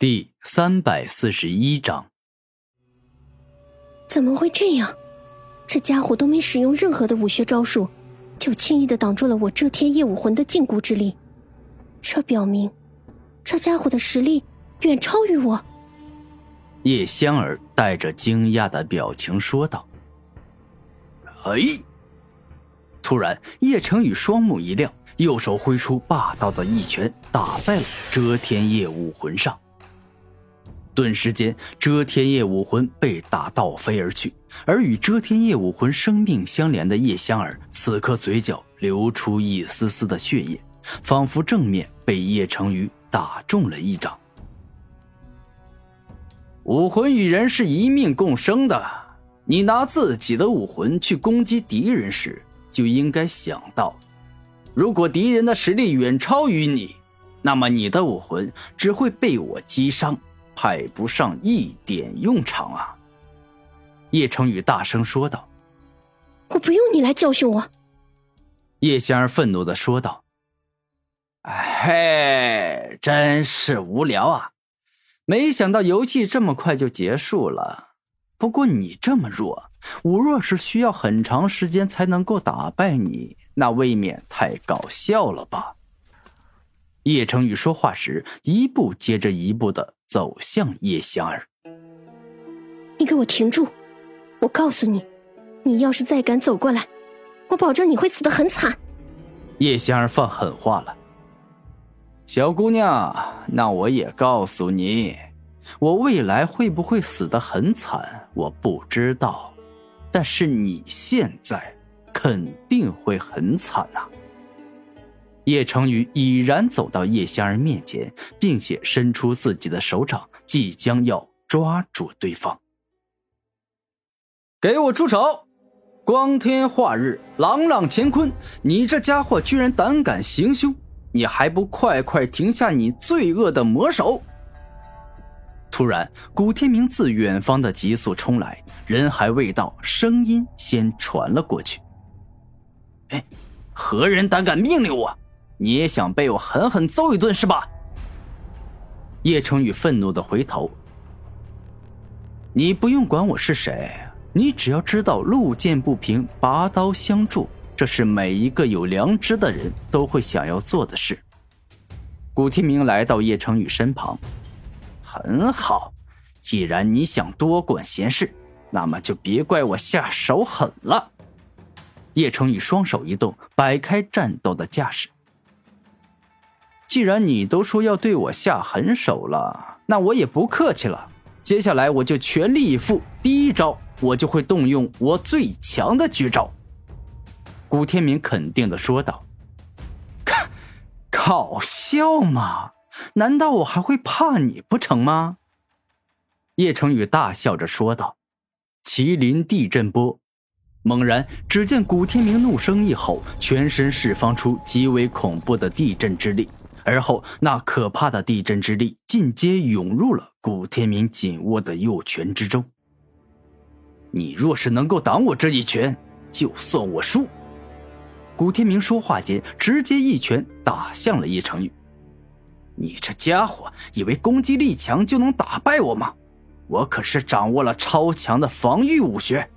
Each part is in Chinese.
第三百四十一章，怎么会这样？这家伙都没使用任何的武学招数，就轻易的挡住了我遮天夜武魂的禁锢之力。这表明，这家伙的实力远超于我。叶香儿带着惊讶的表情说道：“哎！”突然，叶成宇双目一亮，右手挥出霸道的一拳，打在了遮天夜武魂上。顿时间，遮天夜武魂被打倒飞而去，而与遮天夜武魂生命相连的叶香儿，此刻嘴角流出一丝丝的血液，仿佛正面被叶成宇打中了一掌。武魂与人是一命共生的，你拿自己的武魂去攻击敌人时，就应该想到，如果敌人的实力远超于你，那么你的武魂只会被我击伤。派不上一点用场啊！叶成宇大声说道：“我不用你来教训我。”叶仙儿愤怒的说道：“嘿，真是无聊啊！没想到游戏这么快就结束了。不过你这么弱，我若是需要很长时间才能够打败你，那未免太搞笑了吧？”叶成宇说话时，一步接着一步的。走向叶香儿，你给我停住！我告诉你，你要是再敢走过来，我保证你会死得很惨。叶香儿放狠话了：“小姑娘，那我也告诉你，我未来会不会死得很惨，我不知道，但是你现在肯定会很惨呐。”叶成宇已然走到叶香儿面前，并且伸出自己的手掌，即将要抓住对方。给我住手！光天化日，朗朗乾坤，你这家伙居然胆敢行凶！你还不快快停下你罪恶的魔手！突然，古天明自远方的急速冲来，人还未到，声音先传了过去。哎，何人胆敢命令我？你也想被我狠狠揍一顿是吧？叶成宇愤怒的回头。你不用管我是谁，你只要知道路见不平拔刀相助，这是每一个有良知的人都会想要做的事。古天明来到叶成宇身旁，很好，既然你想多管闲事，那么就别怪我下手狠了。叶成宇双手一动，摆开战斗的架势。既然你都说要对我下狠手了，那我也不客气了。接下来我就全力以赴。第一招，我就会动用我最强的绝招。”古天明肯定的说道。“搞笑吗？难道我还会怕你不成吗？”叶成宇大笑着说道。“麒麟地震波！”猛然，只见古天明怒声一吼，全身释放出极为恐怖的地震之力。而后，那可怕的地震之力尽皆涌入了古天明紧握的右拳之中。你若是能够挡我这一拳，就算我输。古天明说话间，直接一拳打向了叶成宇。你这家伙以为攻击力强就能打败我吗？我可是掌握了超强的防御武学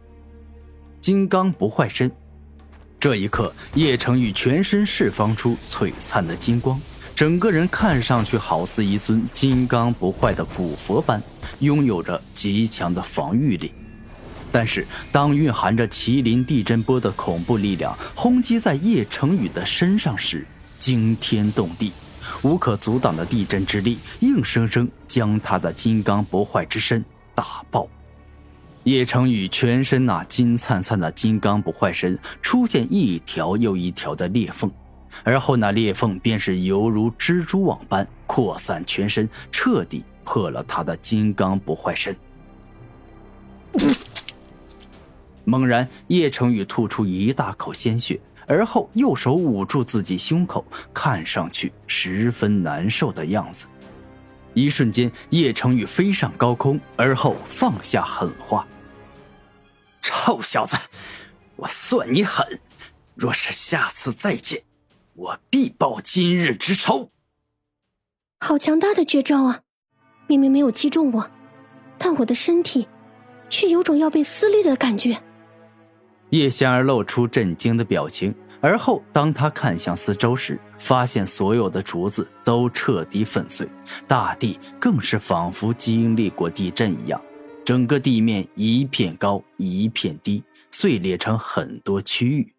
——金刚不坏身。这一刻，叶成宇全身释放出璀璨的金光。整个人看上去好似一尊金刚不坏的古佛般，拥有着极强的防御力。但是，当蕴含着麒麟地震波的恐怖力量轰击在叶成宇的身上时，惊天动地，无可阻挡的地震之力硬生生将他的金刚不坏之身打爆。叶成宇全身那金灿灿的金刚不坏身出现一条又一条的裂缝。而后，那裂缝便是犹如蜘蛛网般扩散全身，彻底破了他的金刚不坏身。猛然，叶成宇吐出一大口鲜血，而后右手捂住自己胸口，看上去十分难受的样子。一瞬间，叶成宇飞上高空，而后放下狠话：“臭小子，我算你狠！若是下次再见……”我必报今日之仇！好强大的绝招啊！明明没有击中我，但我的身体却有种要被撕裂的感觉。叶仙儿露出震惊的表情，而后当他看向四周时，发现所有的竹子都彻底粉碎，大地更是仿佛经历过地震一样，整个地面一片高一片低，碎裂成很多区域。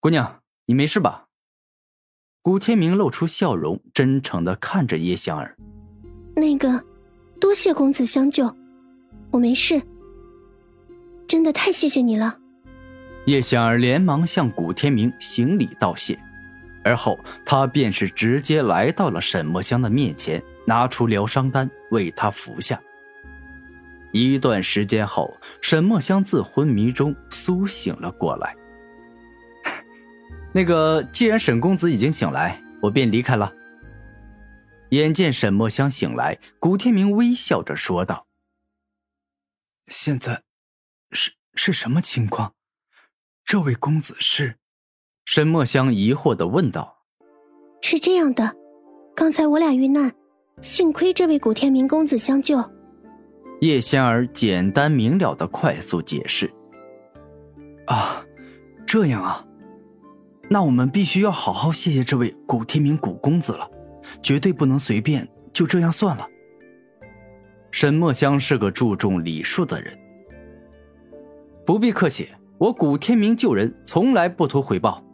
姑娘，你没事吧？古天明露出笑容，真诚的看着叶香儿。那个，多谢公子相救，我没事。真的太谢谢你了，叶香儿连忙向古天明行礼道谢，而后他便是直接来到了沈墨香的面前，拿出疗伤丹为他服下。一段时间后，沈墨香自昏迷中苏醒了过来。那个，既然沈公子已经醒来，我便离开了。眼见沈墨香醒来，古天明微笑着说道：“现在。”是是什么情况？这位公子是？沈墨香疑惑的问道。是这样的，刚才我俩遇难，幸亏这位古天明公子相救。叶仙儿简单明了的快速解释。啊，这样啊，那我们必须要好好谢谢这位古天明古公子了，绝对不能随便就这样算了。沈墨香是个注重礼数的人。不必客气，我古天明救人从来不图回报。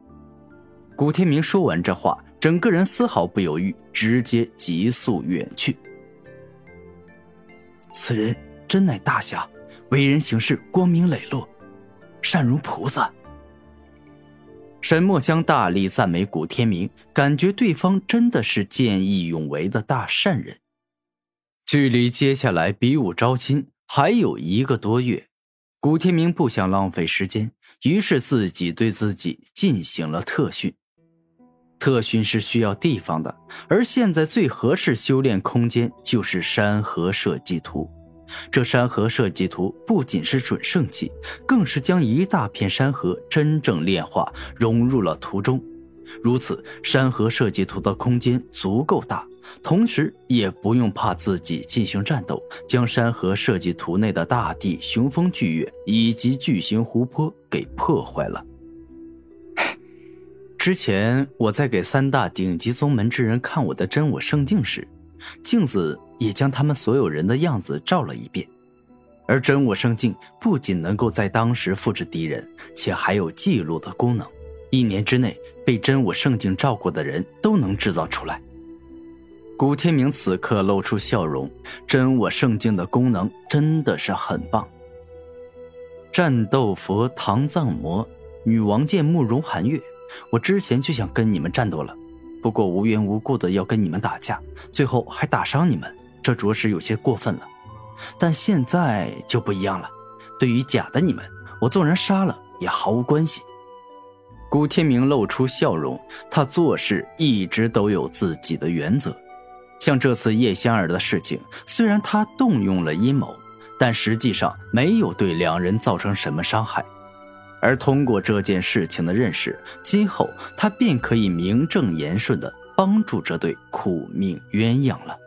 古天明说完这话，整个人丝毫不犹豫，直接急速远去。此人真乃大侠，为人行事光明磊落，善如菩萨。沈墨香大力赞美古天明，感觉对方真的是见义勇为的大善人。距离接下来比武招亲还有一个多月。古天明不想浪费时间，于是自己对自己进行了特训。特训是需要地方的，而现在最合适修炼空间就是山河设计图。这山河设计图不仅是准圣器，更是将一大片山河真正炼化，融入了图中。如此，山河设计图的空间足够大，同时也不用怕自己进行战斗，将山河设计图内的大地、雄风巨岳以及巨型湖泊给破坏了。之前我在给三大顶级宗门之人看我的真我圣境时，镜子也将他们所有人的样子照了一遍，而真我圣境不仅能够在当时复制敌人，且还有记录的功能。一年之内被真我圣境照过的人都能制造出来。古天明此刻露出笑容，真我圣境的功能真的是很棒。战斗佛唐藏魔，女王剑慕容寒月，我之前就想跟你们战斗了，不过无缘无故的要跟你们打架，最后还打伤你们，这着实有些过分了。但现在就不一样了，对于假的你们，我纵然杀了也毫无关系。古天明露出笑容，他做事一直都有自己的原则。像这次叶仙儿的事情，虽然他动用了阴谋，但实际上没有对两人造成什么伤害。而通过这件事情的认识，今后他便可以名正言顺地帮助这对苦命鸳鸯了。